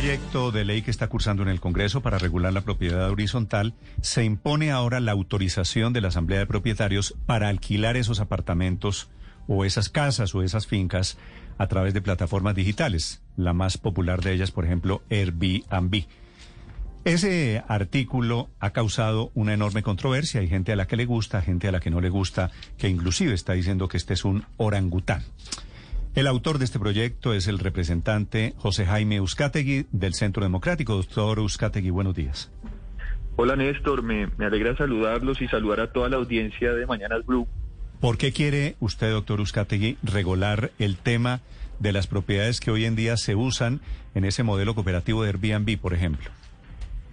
Proyecto de ley que está cursando en el Congreso para regular la propiedad horizontal, se impone ahora la autorización de la Asamblea de Propietarios para alquilar esos apartamentos o esas casas o esas fincas a través de plataformas digitales. La más popular de ellas, por ejemplo, Airbnb. Ese artículo ha causado una enorme controversia. Hay gente a la que le gusta, gente a la que no le gusta, que inclusive está diciendo que este es un orangután. El autor de este proyecto es el representante José Jaime Euskategui del Centro Democrático. Doctor Euskategui, buenos días. Hola Néstor, me, me, alegra saludarlos y saludar a toda la audiencia de Mañanas Blue. ¿Por qué quiere usted, doctor Euskategui, regular el tema de las propiedades que hoy en día se usan en ese modelo cooperativo de Airbnb, por ejemplo?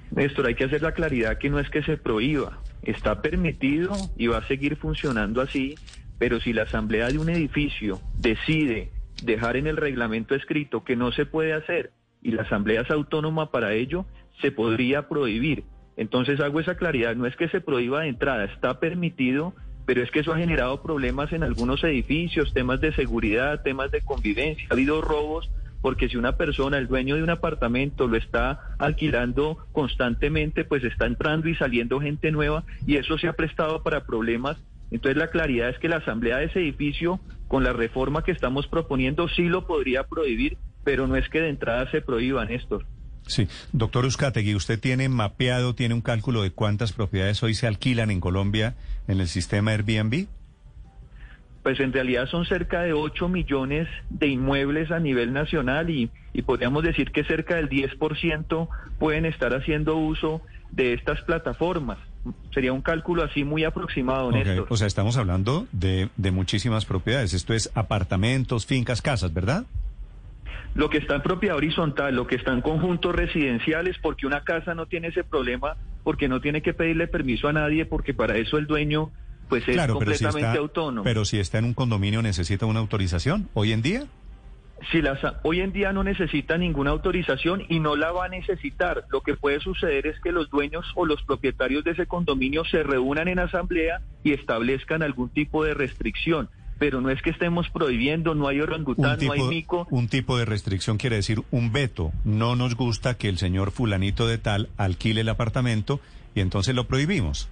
Néstor, hay que hacer la claridad que no es que se prohíba, está permitido y va a seguir funcionando así pero si la asamblea de un edificio decide dejar en el reglamento escrito que no se puede hacer y la asamblea es autónoma para ello, se podría prohibir. Entonces hago esa claridad, no es que se prohíba de entrada, está permitido, pero es que eso ha generado problemas en algunos edificios, temas de seguridad, temas de convivencia, ha habido robos porque si una persona, el dueño de un apartamento, lo está alquilando constantemente, pues está entrando y saliendo gente nueva y eso se ha prestado para problemas entonces la claridad es que la asamblea de ese edificio, con la reforma que estamos proponiendo, sí lo podría prohibir, pero no es que de entrada se prohíban estos. Sí, doctor Uzcategui, ¿usted tiene mapeado, tiene un cálculo de cuántas propiedades hoy se alquilan en Colombia en el sistema Airbnb? Pues en realidad son cerca de 8 millones de inmuebles a nivel nacional y, y podríamos decir que cerca del 10% pueden estar haciendo uso de estas plataformas. Sería un cálculo así muy aproximado, Néstor. O sea, estamos hablando de, de muchísimas propiedades. Esto es apartamentos, fincas, casas, ¿verdad? Lo que está en propiedad horizontal, lo que está en conjuntos residenciales, porque una casa no tiene ese problema, porque no tiene que pedirle permiso a nadie, porque para eso el dueño pues es completamente autónomo. Pero si está en un condominio necesita una autorización hoy en día si las, hoy en día no necesita ninguna autorización y no la va a necesitar. Lo que puede suceder es que los dueños o los propietarios de ese condominio se reúnan en asamblea y establezcan algún tipo de restricción. Pero no es que estemos prohibiendo, no hay orangután, no hay mico. Un tipo de restricción quiere decir un veto. No nos gusta que el señor fulanito de tal alquile el apartamento y entonces lo prohibimos.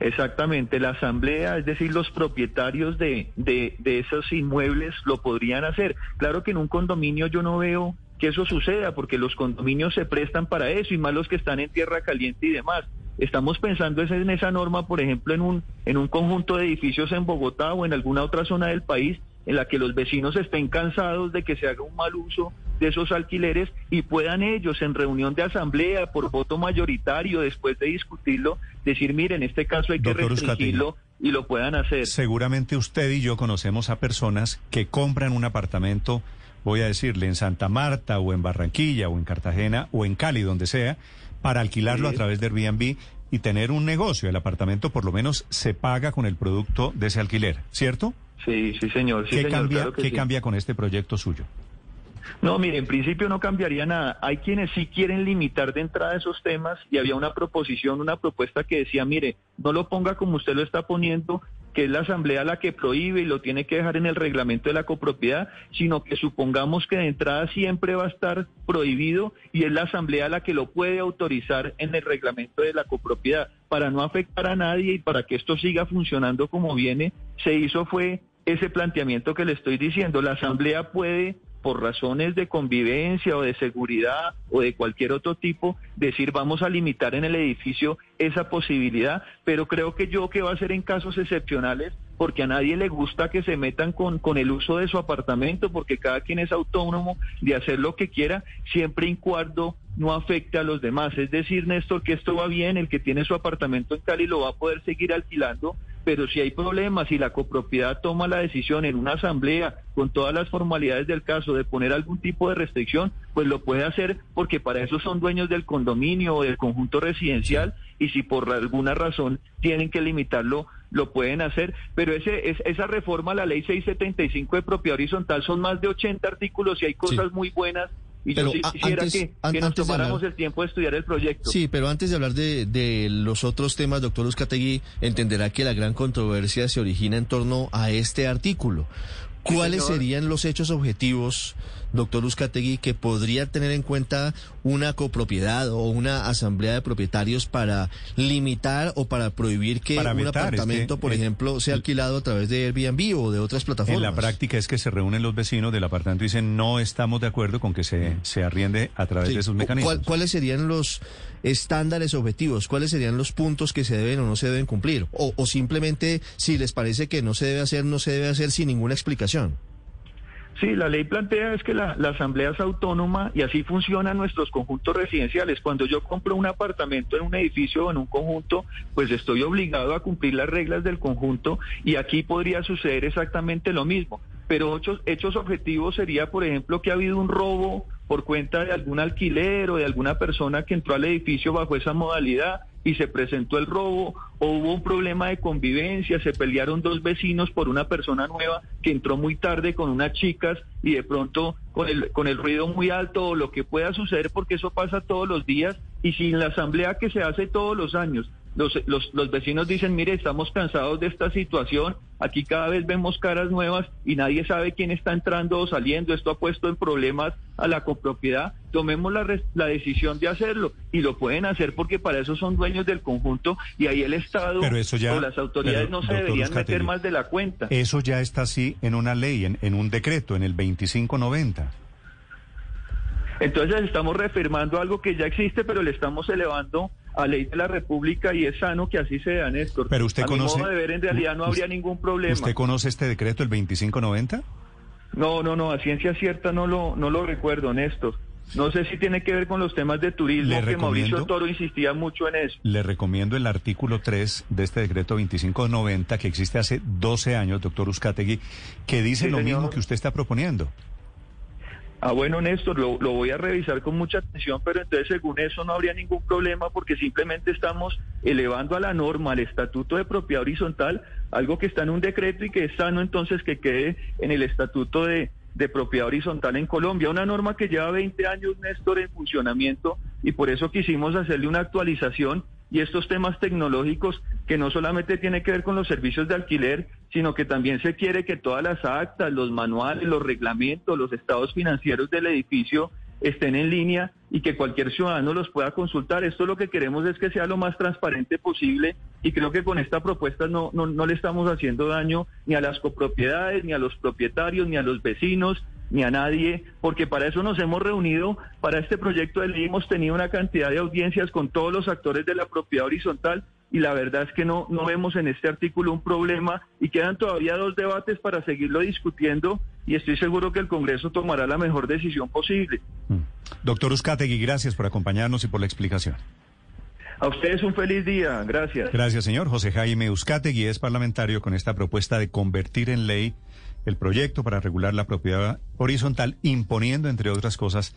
Exactamente, la asamblea, es decir, los propietarios de, de, de, esos inmuebles lo podrían hacer. Claro que en un condominio yo no veo que eso suceda, porque los condominios se prestan para eso, y más los que están en tierra caliente y demás. Estamos pensando en esa norma, por ejemplo, en un, en un conjunto de edificios en Bogotá o en alguna otra zona del país, en la que los vecinos estén cansados de que se haga un mal uso de esos alquileres y puedan ellos en reunión de asamblea por voto mayoritario después de discutirlo decir mire en este caso hay que restringirlo y lo puedan hacer. Seguramente usted y yo conocemos a personas que compran un apartamento, voy a decirle en Santa Marta o en Barranquilla o en Cartagena o en Cali donde sea para alquilarlo a través de Airbnb y tener un negocio. El apartamento por lo menos se paga con el producto de ese alquiler, ¿cierto? Sí, sí, señor. ¿Qué, cambia, ¿qué cambia con este proyecto suyo? No, mire, en principio no cambiaría nada. Hay quienes sí quieren limitar de entrada esos temas y había una proposición, una propuesta que decía, mire, no lo ponga como usted lo está poniendo, que es la asamblea la que prohíbe y lo tiene que dejar en el reglamento de la copropiedad, sino que supongamos que de entrada siempre va a estar prohibido y es la asamblea la que lo puede autorizar en el reglamento de la copropiedad. Para no afectar a nadie y para que esto siga funcionando como viene, se hizo fue ese planteamiento que le estoy diciendo. La asamblea puede por razones de convivencia o de seguridad o de cualquier otro tipo, decir vamos a limitar en el edificio esa posibilidad, pero creo que yo que va a ser en casos excepcionales, porque a nadie le gusta que se metan con, con el uso de su apartamento, porque cada quien es autónomo de hacer lo que quiera, siempre y cuando no afecte a los demás. Es decir, Néstor, que esto va bien, el que tiene su apartamento en Cali lo va a poder seguir alquilando, pero si hay problemas y la copropiedad toma la decisión en una asamblea con todas las formalidades del caso de poner algún tipo de restricción, pues lo puede hacer porque para eso son dueños del condominio o del conjunto residencial y si por alguna razón tienen que limitarlo, lo pueden hacer. Pero ese, es, esa reforma a la ley 675 de propiedad horizontal son más de 80 artículos y hay cosas muy buenas y yo quisiera antes, que, que nos tomáramos el tiempo de estudiar el proyecto. Sí, pero antes de hablar de, de los otros temas, doctor Uzcategui, entenderá que la gran controversia se origina en torno a este artículo. ¿Cuáles serían los hechos objetivos, doctor Uzcategui, que podría tener en cuenta una copropiedad o una asamblea de propietarios para limitar o para prohibir que Para un es apartamento, que por ejemplo, sea alquilado a través de Airbnb o de otras plataformas? En la práctica es que se reúnen los vecinos del apartamento y dicen no estamos de acuerdo con que se, se arriende a través Sí. de esos ¿Cu- mecanismos. cuál- ¿Cuáles serían los estándares objetivos? ¿Cuáles serían los puntos que se deben o no se deben cumplir? O, o simplemente, si les parece que no se debe hacer, no se debe hacer sin ninguna explicación. Sí, la ley plantea es que la, asamblea es autónoma y así funcionan nuestros conjuntos residenciales. Cuando yo compro un apartamento en un edificio o en un conjunto, pues estoy obligado a cumplir las reglas del conjunto y aquí podría suceder exactamente lo mismo. Pero hechos, hechos objetivos sería, por ejemplo, que ha habido un robo por cuenta de algún alquiler o de alguna persona que entró al edificio bajo esa modalidad y se presentó el robo o hubo un problema de convivencia, se pelearon dos vecinos por una persona nueva que entró muy tarde con unas chicas y de pronto con el, con el ruido muy alto o lo que pueda suceder porque eso pasa todos los días y sin la asamblea que se hace todos los años. Los, los, los vecinos dicen, mire, estamos cansados de esta situación, aquí cada vez vemos caras nuevas y nadie sabe quién está entrando o saliendo, esto ha puesto en problemas a la copropiedad, tomemos la, res- la decisión de hacerlo y lo pueden hacer porque para eso son dueños del conjunto y ahí el Estado Pero eso ya- o las autoridades pero, no se deberían meter más de la cuenta. Eso ya está así en una ley, en, en un decreto, en el 2590. Entonces estamos reafirmando algo que ya existe, pero le estamos elevando a ley de la República y es sano que así sea, Néstor. Pero usted a conoce- mi modo de ver, en realidad no habría ¿Usted- ningún problema. ¿Usted conoce este decreto, el 2590? No, no, no, a ciencia cierta no lo, no lo recuerdo, Néstor. No sé si tiene que ver con los temas de turismo, Le que Mauricio Toro insistía mucho en eso. Le recomiendo el artículo 3 de este decreto 2590 que existe hace 12 años, doctor Uzcategui, que dice Sí, lo señor. mismo que usted está proponiendo. Ah, bueno, Néstor, lo, voy a revisar con mucha atención, pero entonces según eso no habría ningún problema porque simplemente estamos elevando a la norma, al estatuto de propiedad horizontal, algo que está en un decreto y que es sano entonces que quede en el estatuto de, de propiedad horizontal en Colombia, una norma que lleva 20 años, Néstor, en funcionamiento y por eso quisimos hacerle una actualización y estos temas tecnológicos que no solamente tiene que ver con los servicios de alquiler, sino que también se quiere que todas las actas, los manuales, los reglamentos, los estados financieros del edificio estén en línea y que cualquier ciudadano los pueda consultar. Esto lo que queremos es que sea lo más transparente posible y creo que con esta propuesta no, no, no le estamos haciendo daño ni a las copropiedades, ni a los propietarios, ni a los vecinos, ni a nadie, porque para eso nos hemos reunido, para este proyecto de ley hemos tenido una cantidad de audiencias con todos los actores de la propiedad horizontal y la verdad es que no, no vemos en este artículo un problema y quedan todavía dos debates para seguirlo discutiendo y estoy seguro que el Congreso tomará la mejor decisión posible. Mm. Doctor Uzcategui, gracias por acompañarnos y por la explicación. A ustedes un feliz día, gracias. Gracias, señor. José Jaime Uzcategui es parlamentario con esta propuesta de convertir en ley el proyecto para regular la propiedad horizontal, imponiendo, entre otras cosas,